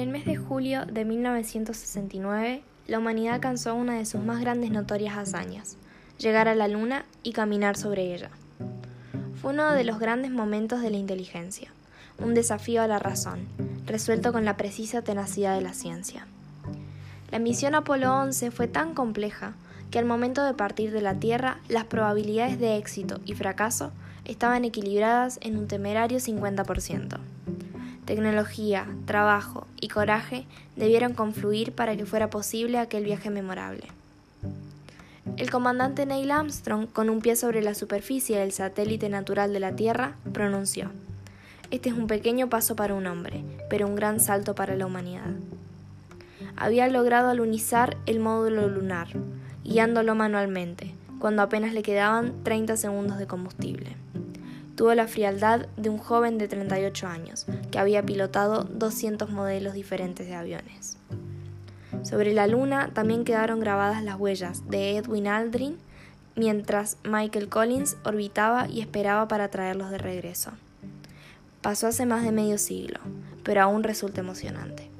el mes de julio de 1969, la humanidad alcanzó una de sus más grandes notorias hazañas, llegar a la Luna y caminar sobre ella. Fue uno de los grandes momentos de la inteligencia, un desafío a la razón, resuelto con la precisa tenacidad de la ciencia. La misión Apolo 11 fue tan compleja que al momento de partir de la Tierra las probabilidades de éxito y fracaso estaban equilibradas en un temerario 50%. Tecnología, trabajo y coraje debieron confluir para que fuera posible aquel viaje memorable. El comandante Neil Armstrong, con un pie sobre la superficie del satélite natural de la Tierra, pronunció, Este es un pequeño paso para un hombre, pero un gran salto para la humanidad. Había logrado alunizar el módulo lunar, guiándolo manualmente, cuando apenas le quedaban 30 segundos de combustible tuvo la frialdad de un joven de 38 años, que había pilotado 200 modelos diferentes de aviones. Sobre la luna también quedaron grabadas las huellas de Edwin Aldrin, mientras Michael Collins orbitaba y esperaba para traerlos de regreso. Pasó hace más de medio siglo, pero aún resulta emocionante.